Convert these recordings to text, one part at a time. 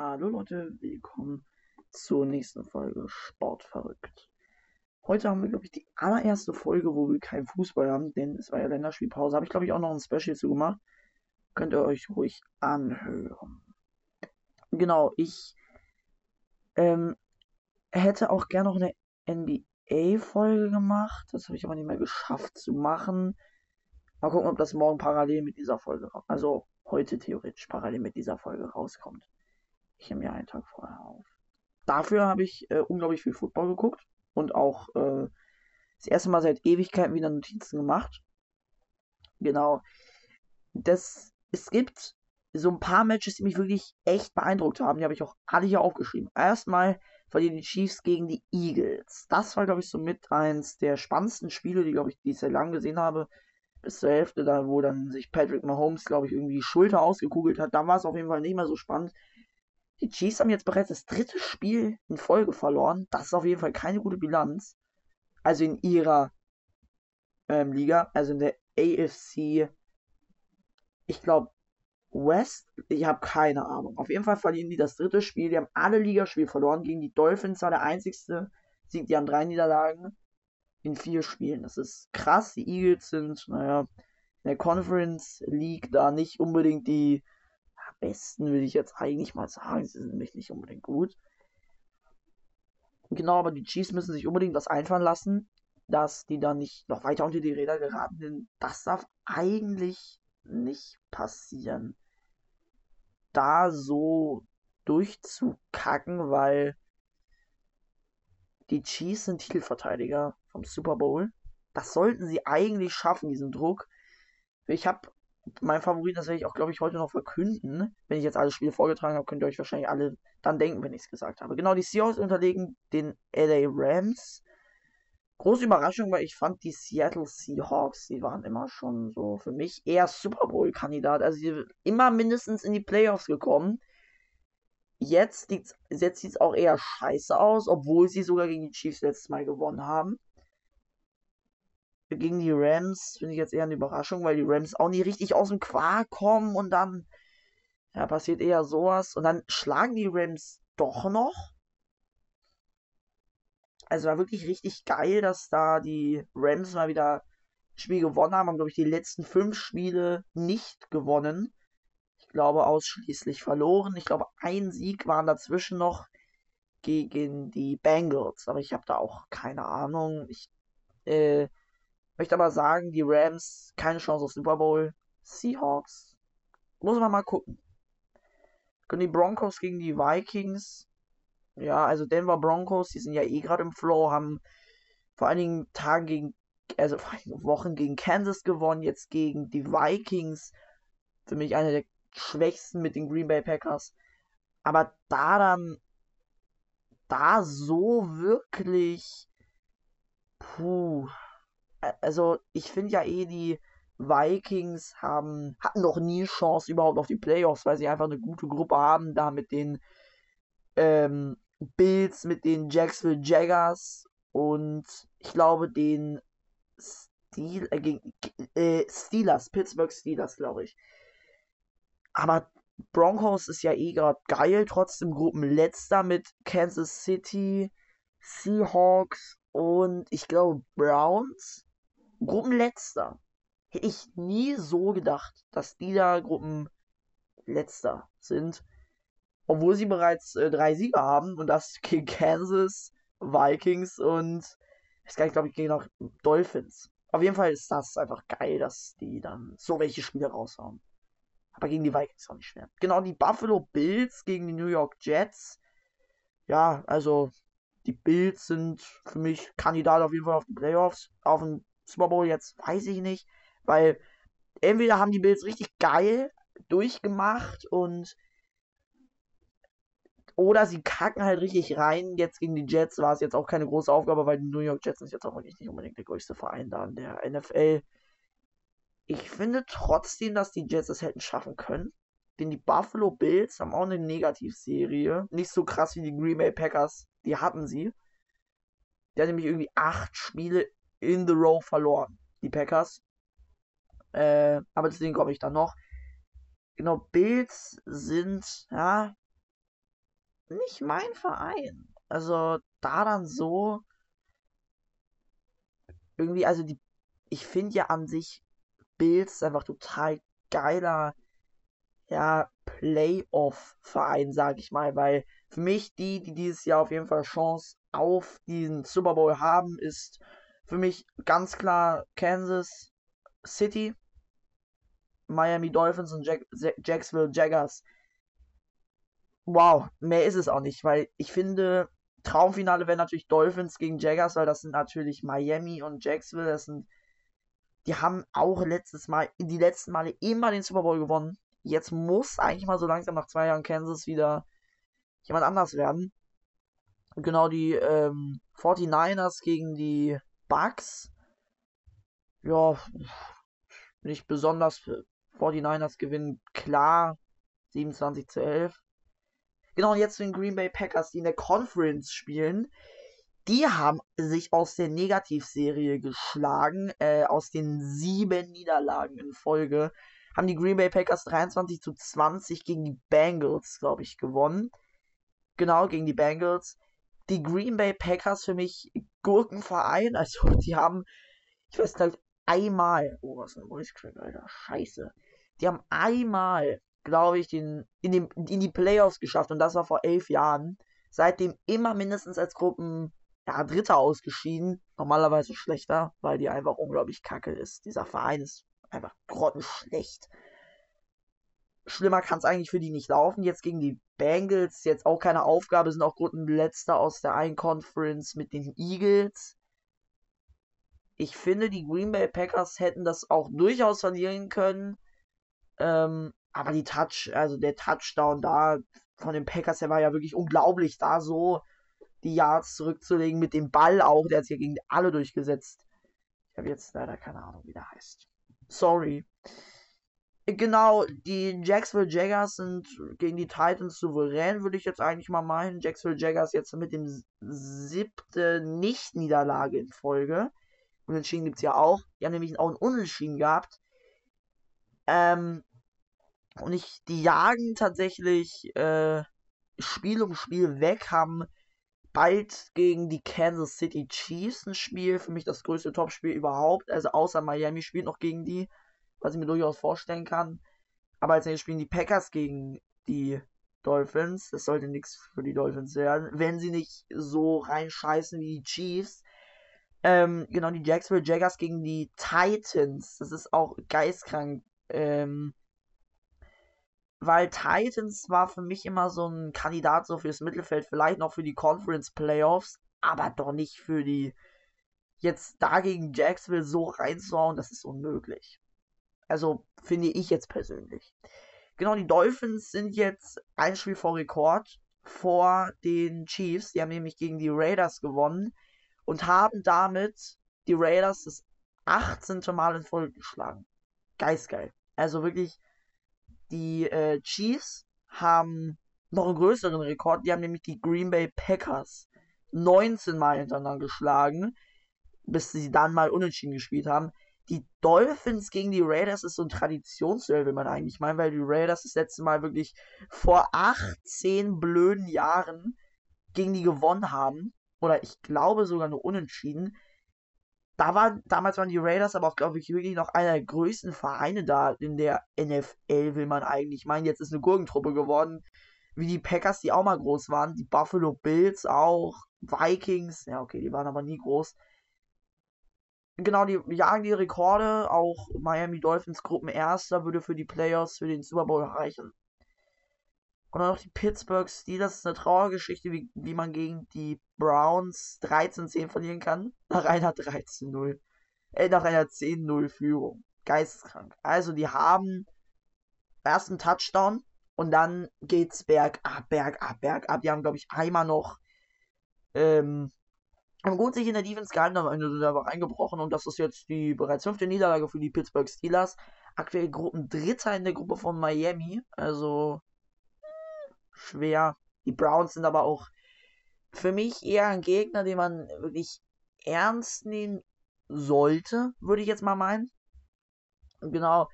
Hallo Leute, willkommen zur nächsten Folge Sportverrückt. Heute haben wir, glaube ich, die allererste Folge, wo wir keinen Fußball haben, denn es war ja Länderspielpause. Habe ich, glaube ich, auch noch ein Special zu gemacht. Könnt ihr euch ruhig anhören. Genau, ich ähm, hätte auch gerne noch eine NBA-Folge gemacht. Das habe ich aber nicht mehr geschafft zu machen. Mal gucken, ob das morgen parallel mit dieser Folge, also heute theoretisch parallel mit dieser Folge rauskommt. Ich nehme ja einen Tag vorher auf. Dafür habe ich äh, unglaublich viel Football geguckt und auch äh, das erste Mal seit Ewigkeiten wieder Notizen gemacht. Genau. Das, es gibt so ein paar Matches, die mich wirklich echt beeindruckt haben. Die habe ich auch alle hier aufgeschrieben. Erstmal verlieren die Chiefs gegen die Eagles. Das war, glaube ich, so mit eins der spannendsten Spiele, die, glaube ich, die ich sehr lange gesehen habe. Bis zur Hälfte, da wo dann sich Patrick Mahomes, glaube ich, irgendwie die Schulter ausgekugelt hat. Da war es auf jeden Fall nicht mehr so spannend. Die Chiefs haben jetzt bereits das dritte Spiel in Folge verloren. Das ist auf jeden Fall keine gute Bilanz. Also in ihrer ähm, Liga, also in der AFC, ich glaube, West, ich habe keine Ahnung. Auf jeden Fall verlieren die das dritte Spiel. Die haben alle Ligaspiele verloren. Gegen die Dolphins war der einzigste Sieg. Die haben drei Niederlagen in vier Spielen. Das ist krass. Die Eagles sind, naja, in der Conference League da nicht unbedingt die besten, will ich jetzt eigentlich mal sagen. Sie sind nämlich nicht unbedingt gut. Genau, aber die Chiefs müssen sich unbedingt was einfallen lassen, dass die dann nicht noch weiter unter die Räder geraten. Denn das darf eigentlich nicht passieren. Da so durchzukacken, weil die Chiefs sind Titelverteidiger vom Super Bowl. Das sollten sie eigentlich schaffen, diesen Druck. Ich habe mein Favorit, das werde ich auch, glaube ich, heute noch verkünden. Wenn ich jetzt alle Spiele vorgetragen habe, könnt ihr euch wahrscheinlich alle dann denken, wenn ich es gesagt habe. Genau, die Seahawks unterlegen den LA Rams. Große Überraschung, weil ich fand die Seattle Seahawks, die waren immer schon so für mich eher Super Bowl-Kandidat. Also die immer mindestens in die Playoffs gekommen. Jetzt, jetzt sieht es auch eher scheiße aus, obwohl sie sogar gegen die Chiefs letztes Mal gewonnen haben gegen die Rams finde ich jetzt eher eine Überraschung, weil die Rams auch nie richtig aus dem Quark kommen und dann ja, passiert eher sowas und dann schlagen die Rams doch noch. Also war wirklich richtig geil, dass da die Rams mal wieder ein Spiel gewonnen haben. Haben, glaube ich, die letzten fünf Spiele nicht gewonnen. Ich glaube, ausschließlich verloren. Ich glaube, ein Sieg waren dazwischen noch gegen die Bengals. Aber ich habe da auch keine Ahnung. Ich äh, Möchte aber sagen, die Rams keine Chance auf Super Bowl. Seahawks muss man mal gucken. Können die Broncos gegen die Vikings. Ja, also Denver Broncos, die sind ja eh gerade im Flow, haben vor einigen Tagen gegen, also vor einigen Wochen gegen Kansas gewonnen, jetzt gegen die Vikings. Für mich eine der schwächsten mit den Green Bay Packers. Aber da dann, da so wirklich, puh, also ich finde ja eh, die Vikings haben, hatten noch nie Chance überhaupt auf die Playoffs, weil sie einfach eine gute Gruppe haben, da mit den ähm, Bills, mit den Jacksonville Jaggers und ich glaube den Steel, äh, äh, Steelers, Pittsburgh Steelers, glaube ich. Aber Broncos ist ja eh gerade geil, trotzdem Gruppenletzter mit Kansas City, Seahawks und ich glaube Browns. Gruppenletzter. Hätte ich nie so gedacht, dass die da Gruppenletzter sind. Obwohl sie bereits äh, drei Sieger haben und das gegen Kansas, Vikings und gleich, glaube ich, gegen noch Dolphins. Auf jeden Fall ist das einfach geil, dass die dann so welche Spiele raushauen. Aber gegen die Vikings auch nicht schwer. Genau, die Buffalo Bills gegen die New York Jets. Ja, also die Bills sind für mich Kandidat auf jeden Fall auf die Playoffs. Auf den Super Bowl jetzt weiß ich nicht, weil entweder haben die Bills richtig geil durchgemacht und oder sie kacken halt richtig rein. Jetzt gegen die Jets war es jetzt auch keine große Aufgabe, weil die New York Jets sind jetzt auch wirklich nicht unbedingt der größte Verein da in der NFL. Ich finde trotzdem, dass die Jets es hätten schaffen können. Denn die Buffalo Bills haben auch eine Negativserie. Nicht so krass wie die Green Bay Packers. Die hatten sie. Der hat nämlich irgendwie acht Spiele in the row verloren, die Packers. Äh, aber deswegen komme ich dann noch. Genau, Bills sind, ja, nicht mein Verein. Also da dann so irgendwie, also die, ich finde ja an sich Bills einfach total geiler, ja, Playoff-Verein, sag ich mal, weil für mich die, die dieses Jahr auf jeden Fall Chance auf diesen Super Bowl haben, ist für mich ganz klar Kansas City, Miami Dolphins und Jack Jacksonville Jaggers. Wow, mehr ist es auch nicht, weil ich finde, Traumfinale wäre natürlich Dolphins gegen Jaggers, weil das sind natürlich Miami und Jacksonville, das sind die haben auch letztes Mal, die letzten Male immer den Super Bowl gewonnen. Jetzt muss eigentlich mal so langsam nach zwei Jahren Kansas wieder jemand anders werden. Genau, die ähm, 49ers gegen die Bucks. Ja, nicht besonders. 49ers gewinnen klar 27 zu 11. Genau, und jetzt den Green Bay Packers, die in der Conference spielen. Die haben sich aus der Negativserie geschlagen, äh, aus den sieben Niederlagen in Folge. Haben die Green Bay Packers 23 zu 20 gegen die Bengals, glaube ich, gewonnen. Genau, gegen die Bengals. Die Green Bay Packers für mich Gurkenverein. Also, die haben, ich weiß nicht, einmal. Oh, was ein Voice Crack, Alter. Scheiße. Die haben einmal, glaube ich, den, in, den, in die Playoffs geschafft. Und das war vor elf Jahren. Seitdem immer mindestens als Gruppen, ja, Dritter ausgeschieden. Normalerweise schlechter, weil die einfach unglaublich kacke ist. Dieser Verein ist einfach grottenschlecht schlimmer kann es eigentlich für die nicht laufen. Jetzt gegen die Bengals, jetzt auch keine Aufgabe, sind auch Gruppenletzter aus der einen Conference mit den Eagles. Ich finde, die Green Bay Packers hätten das auch durchaus verlieren können. Ähm, aber die Touch, also der Touchdown da von den Packers, der war ja wirklich unglaublich, da so die Yards zurückzulegen mit dem Ball auch. Der hat sich ja gegen alle durchgesetzt. Ich habe jetzt leider keine Ahnung, wie der heißt. Sorry. Genau, die Jacksonville Jaggers sind gegen die Titans souverän, würde ich jetzt eigentlich mal meinen. Jacksonville Jaggers jetzt mit dem siebten Nicht-Niederlage in Folge. Unentschieden gibt es ja auch. Die haben nämlich auch ein Unentschieden gehabt. Ähm, und ich, die jagen tatsächlich äh, Spiel um Spiel weg, haben bald gegen die Kansas City Chiefs ein Spiel. Für mich das größte Topspiel überhaupt. Also außer Miami spielt noch gegen die was ich mir durchaus vorstellen kann. Aber als nächstes spielen die Packers gegen die Dolphins. Das sollte nichts für die Dolphins werden, wenn sie nicht so reinscheißen wie die Chiefs. Ähm, genau, die Jacksonville Jaggers gegen die Titans. Das ist auch geistkrank. Ähm, weil Titans war für mich immer so ein Kandidat so fürs Mittelfeld, vielleicht noch für die Conference Playoffs, aber doch nicht für die jetzt dagegen Jacksonville so reinzuhauen, das ist unmöglich. Also finde ich jetzt persönlich. Genau, die Dolphins sind jetzt ein Spiel vor Rekord vor den Chiefs. Die haben nämlich gegen die Raiders gewonnen und haben damit die Raiders das 18. Mal in Folge geschlagen. Geistgeil. Also wirklich, die äh, Chiefs haben noch einen größeren Rekord. Die haben nämlich die Green Bay Packers 19 Mal hintereinander geschlagen, bis sie dann mal unentschieden gespielt haben die Dolphins gegen die Raiders ist so ein Traditionsduell, will man eigentlich meinen, weil die Raiders das letzte Mal wirklich vor 18 blöden Jahren gegen die gewonnen haben. Oder ich glaube sogar nur unentschieden. Da war, damals waren die Raiders aber auch, glaube ich, wirklich noch einer der größten Vereine da in der NFL, will man eigentlich meinen. Jetzt ist eine Gurkentruppe geworden. Wie die Packers, die auch mal groß waren. Die Buffalo Bills auch. Vikings. Ja, okay, die waren aber nie groß genau, die jagen die Rekorde. Auch Miami Dolphins Gruppenerster würde für die Playoffs für den Super Bowl reichen. Und dann noch die Pittsburgh Steelers. Das ist eine Trauergeschichte, wie, wie man gegen die Browns 13-10 verlieren kann. Nach einer 13-0. Äh, nach einer 10-0 Führung. Geisteskrank. Also, die haben erst einen Touchdown und dann geht's bergab, bergab, bergab. Die haben, glaube ich, einmal noch ähm, haben gut sich in der Defense gehalten, Ende sind einfach eingebrochen und das ist jetzt die bereits fünfte Niederlage für die Pittsburgh Steelers. Aktuell Gruppendritter in der Gruppe von Miami, also schwer. Die Browns sind aber auch für mich eher ein Gegner, den man wirklich ernst nehmen sollte, würde ich jetzt mal meinen. Genau.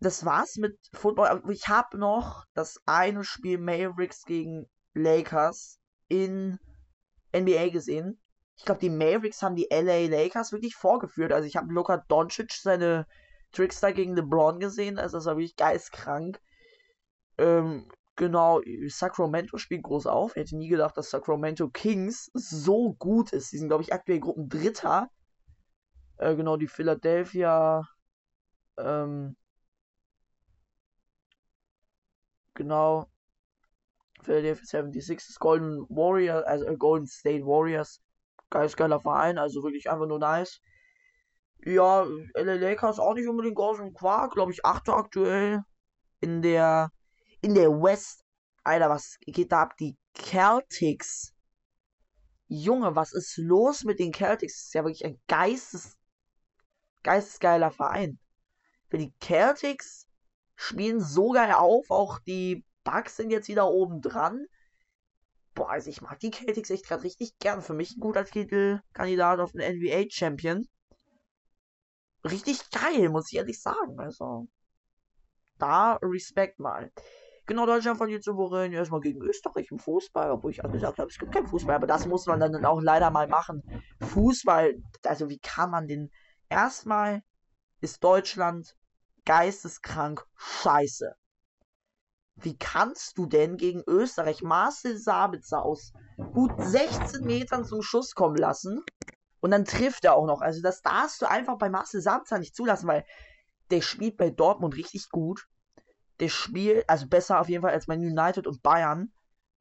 Das war's mit Football. Ich habe noch das eine Spiel Mavericks gegen Lakers in NBA gesehen. Ich glaube, die Mavericks haben die LA Lakers wirklich vorgeführt. Also ich habe Luka Doncic seine Trickster gegen LeBron gesehen. Also das war wirklich geistkrank. Ähm, genau, Sacramento spielt groß auf. Ich hätte nie gedacht, dass Sacramento Kings so gut ist. Die sind, glaube ich, aktuell Gruppendritter. Äh, genau, die Philadelphia. Ähm, genau. Philadelphia 76 Golden Warriors, also äh, Golden State Warriors. Geist geiler Verein, also wirklich einfach nur nice. Ja, LA Lakers auch nicht unbedingt groß im Quark, glaube ich, 8. aktuell in der in der West. Alter, was geht da ab? Die Celtics. Junge, was ist los mit den Celtics? Das ist ja wirklich ein geistes, geistesgeiler Verein. Für die Celtics spielen so geil auf, auch die Bugs sind jetzt wieder oben dran. Boah, also ich mag die Celtics echt gerade richtig gern. Für mich ein guter Titelkandidat auf den NBA Champion. Richtig geil, muss ich ehrlich sagen. Also, da Respekt mal. Genau, Deutschland verliert souverän erstmal gegen Österreich im Fußball, obwohl ich auch gesagt habe, es gibt keinen Fußball, aber das muss man dann auch leider mal machen. Fußball, also wie kann man den. Erstmal ist Deutschland geisteskrank scheiße. Wie kannst du denn gegen Österreich Marcel Sabitzer aus gut 16 Metern zum Schuss kommen lassen? Und dann trifft er auch noch. Also das darfst du einfach bei Marcel Sabitzer nicht zulassen, weil der spielt bei Dortmund richtig gut. Der spielt, also besser auf jeden Fall als bei United und Bayern,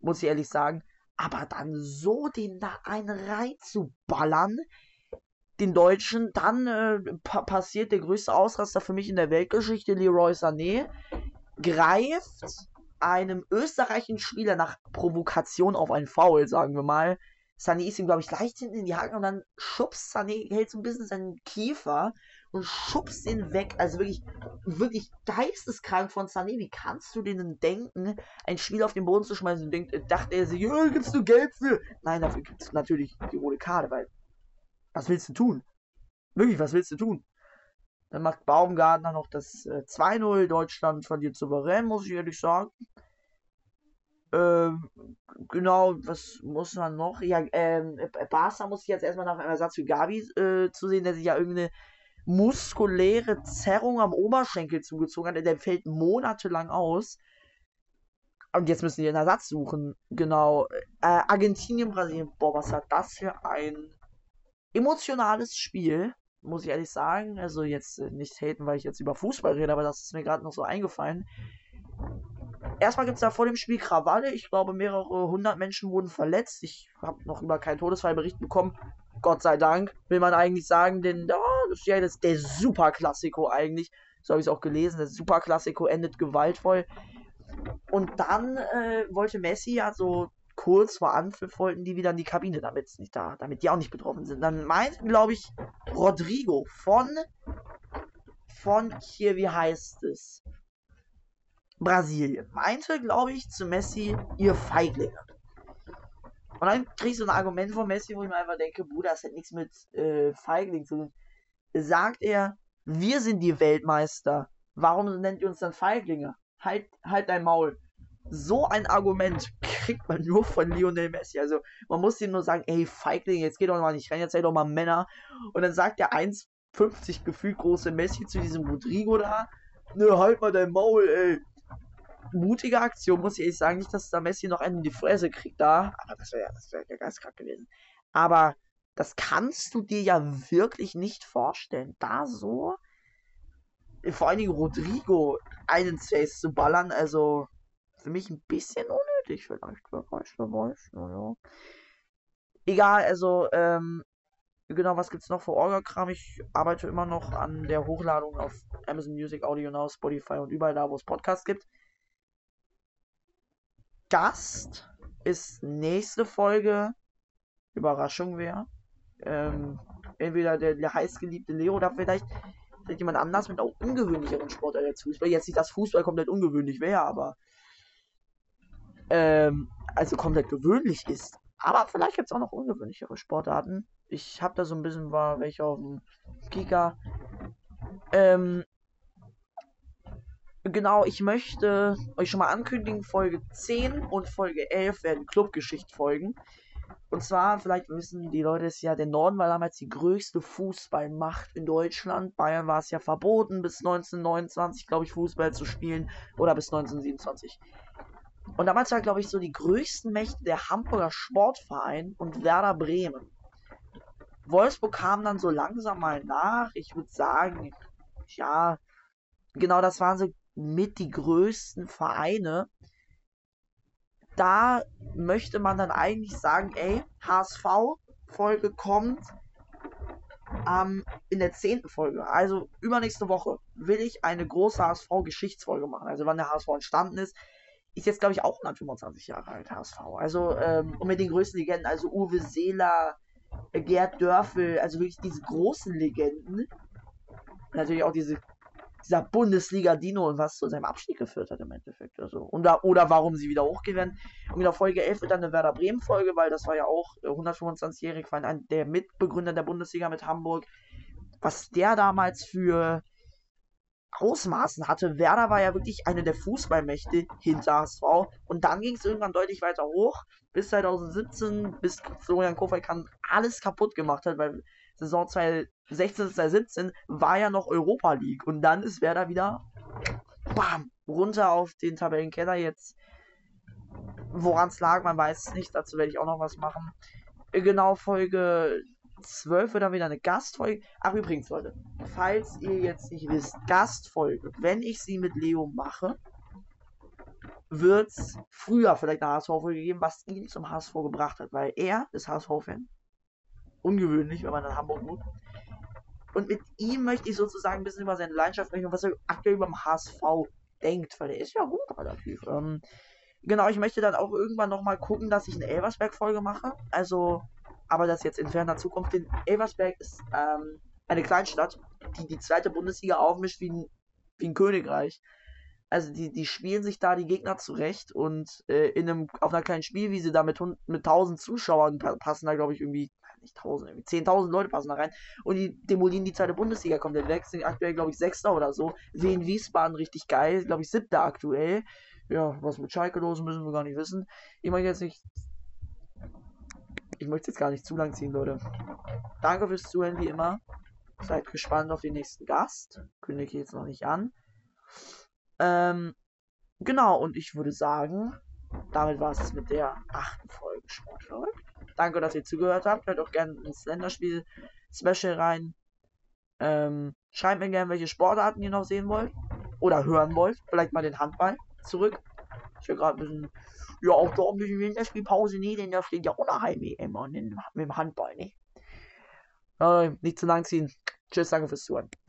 muss ich ehrlich sagen. Aber dann so den da einen reinzuballern, den Deutschen, dann äh, pa passiert der größte Ausraster für mich in der Weltgeschichte. Leroy Sané greift einem österreichischen Spieler nach Provokation auf einen Foul, sagen wir mal. Sané ist ihm, glaube ich, leicht hinten in die Haken und dann schubst Sané, hält so ein bisschen seinen Kiefer und schubst ihn weg. Also wirklich, wirklich geisteskrank von Sané. Wie kannst du denen denken, ein Spiel auf den Boden zu schmeißen und denkt, dachte er sich, ja, gibst du Geld für? Nein, dafür gibt es natürlich die rote Karte, weil was willst du tun? Wirklich, was willst du tun? Dann macht Baumgartner noch das äh, 2-0. Deutschland verliert souverän, muss ich ehrlich sagen. Ähm, genau, was muss man noch? Ja, ähm, Barca muss ich jetzt erstmal nach einem Ersatz für Gabi äh, zu sehen, der sich ja irgendeine muskuläre Zerrung am Oberschenkel zugezogen hat. Der fällt monatelang aus. Und jetzt müssen die einen Ersatz suchen. Genau. Äh, Argentinien, Brasilien. Boah, was hat das für ein emotionales Spiel? Muss ich ehrlich sagen. Also jetzt äh, nicht haten, weil ich jetzt über Fußball rede, aber das ist mir gerade noch so eingefallen. Erstmal gibt es da vor dem Spiel Krawalle. Ich glaube, mehrere hundert Menschen wurden verletzt. Ich habe noch über keinen Todesfallbericht bekommen. Gott sei Dank, will man eigentlich sagen, denn oh, das ist ja das, der Superklassiko eigentlich. So habe ich es auch gelesen. Der Superklassiko endet gewaltvoll. Und dann äh, wollte Messi ja so kurz vor Anpfiff wollten die wieder in die Kabine, damit nicht da, damit die auch nicht betroffen sind. Dann meint, glaube ich, Rodrigo von von hier, wie heißt es? Brasilien. Meinte, glaube ich, zu Messi, ihr Feiglinge. Und dann krieg ich so ein Argument von Messi, wo ich mir einfach denke, Bruder, das hat nichts mit äh, Feigling zu tun. Sagt er, wir sind die Weltmeister. Warum nennt ihr uns dann Feiglinge? Halt, halt dein Maul. So ein Argument kriegt man nur von Lionel Messi. Also man muss ihm nur sagen, ey, Feigling, jetzt geht doch mal nicht rein, jetzt seid doch mal Männer. Und dann sagt der 1,50 gefühlt große Messi zu diesem Rodrigo da, ne, halt mal dein Maul, ey. Mutige Aktion, muss ich ehrlich sagen. Nicht, dass da Messi noch einen in die Fresse kriegt da. Aber das wäre das wär ja geistkrank gewesen. Aber das kannst du dir ja wirklich nicht vorstellen. Da so, vor allen Dingen Rodrigo einen Face zu ballern, also für mich ein bisschen unnötig vielleicht. Wer weiß, wer weiß. Naja. Egal, also, ähm, genau, was gibt's noch für Orga-Kram? Ich arbeite immer noch an der Hochladung auf Amazon Music, Audio Now, Spotify und überall da, wo es Podcasts gibt. Gast ist nächste Folge. Überraschung wäre. Ähm, entweder der, der heißgeliebte Leo oder vielleicht, jemand anders mit auch ungewöhnlicheren Sport als Fußball. Jetzt nicht, dass Fußball komplett ungewöhnlich wäre, aber ähm, also komplett gewöhnlich ist. Aber vielleicht gibt es auch noch ungewöhnlichere Sportarten. Ich habe da so ein bisschen war welche auf dem Kika. Ähm, Genau, ich möchte euch schon mal ankündigen, Folge 10 und Folge 11 werden Clubgeschichte folgen. Und zwar, vielleicht wissen die Leute es ja, der Norden war damals die größte Fußballmacht in Deutschland. Bayern war es ja verboten, bis 1929, glaube ich, Fußball zu spielen. Oder bis 1927. Und damals war, glaube ich, so die größten Mächte der Hamburger Sportverein und Werder Bremen. Wolfsburg kam dann so langsam mal nach. Ich würde sagen, ja, genau das waren so mit die größten Vereine. Da möchte man dann eigentlich sagen, ey, HSV-Folge kommt ähm, in der zehnten Folge, also übernächste Woche, will ich eine große HSV-Geschichtsfolge machen. Also wann der HSV entstanden ist, ist jetzt, glaube ich, auch 125 Jahre alt, HSV. Also, ähm, und mit den größten Legenden, also Uwe Seeler, äh, Gerd Dörfel, also wirklich diese großen Legenden. Natürlich auch diese, dieser Bundesliga-Dino und was zu seinem Abstieg geführt hat im Endeffekt. Also, und oder warum sie wieder hochgewinnen. Und in der Folge 11 wird dann eine Werder Bremen-Folge, weil das war ja auch 125-jährig, äh, war der Mitbegründer der Bundesliga mit Hamburg. Was der damals für Ausmaßen hatte. Werder war ja wirklich eine der Fußballmächte hinter HSV. Und dann ging es irgendwann deutlich weiter hoch. Bis 2017, bis Florian Kofeld alles kaputt gemacht hat, weil Saison 2016, 2017 war ja noch Europa League. Und dann ist Werder wieder bam, runter auf den Tabellenkeller jetzt. Woran es lag, man weiß es nicht. Dazu werde ich auch noch was machen. Genau, Folge 12 wird dann wieder eine Gastfolge. Ach, übrigens, Leute, falls ihr jetzt nicht wisst, Gastfolge, wenn ich sie mit Leo mache, wird es früher vielleicht eine HSV-Folge geben, was ihn zum HSV gebracht hat, weil er ist HSV-Fan. Ungewöhnlich, wenn man in Hamburg wohnt. Und mit ihm möchte ich sozusagen ein bisschen über seine Leidenschaft sprechen und was er aktuell über den HSV denkt, weil er ist ja gut relativ. Ähm, genau, ich möchte dann auch irgendwann nochmal gucken, dass ich eine Elversberg-Folge mache. Also aber das jetzt in ferner Zukunft. Denn Elversberg ist ähm, eine Kleinstadt, die die zweite Bundesliga aufmischt wie ein, wie ein Königreich. Also die, die spielen sich da die Gegner zurecht und äh, in einem, auf einer kleinen Spielwiese da mit, mit 1000 Zuschauern passen da glaube ich irgendwie, nicht 1000, irgendwie 10.000 Leute passen da rein und die demolieren die zweite Bundesliga komplett weg, sind aktuell glaube ich Sechster oder so. Wien Wiesbaden richtig geil, glaube ich Siebter aktuell. Ja, was mit Schalke los müssen wir gar nicht wissen. Ich meine jetzt nicht ich möchte jetzt gar nicht zu lang ziehen, Leute. Danke fürs Zuhören, wie immer. Seid gespannt auf den nächsten Gast. Kündige ich jetzt noch nicht an. Ähm, genau, und ich würde sagen, damit war es mit der achten Folge Sportschlag. Danke, dass ihr zugehört habt. Hört auch gerne ins Länderspiel-Special rein. Ähm, schreibt mir gerne, welche Sportarten ihr noch sehen wollt. Oder hören wollt. Vielleicht mal den Handball zurück. Ich will gerade ein bisschen ja, auch da müssen wir in der Spielpause nicht, denn da steht ja auch eine Heim-EM mit dem Handball, ne? Äh, nicht zu lang ziehen. Tschüss, danke fürs Zuhören.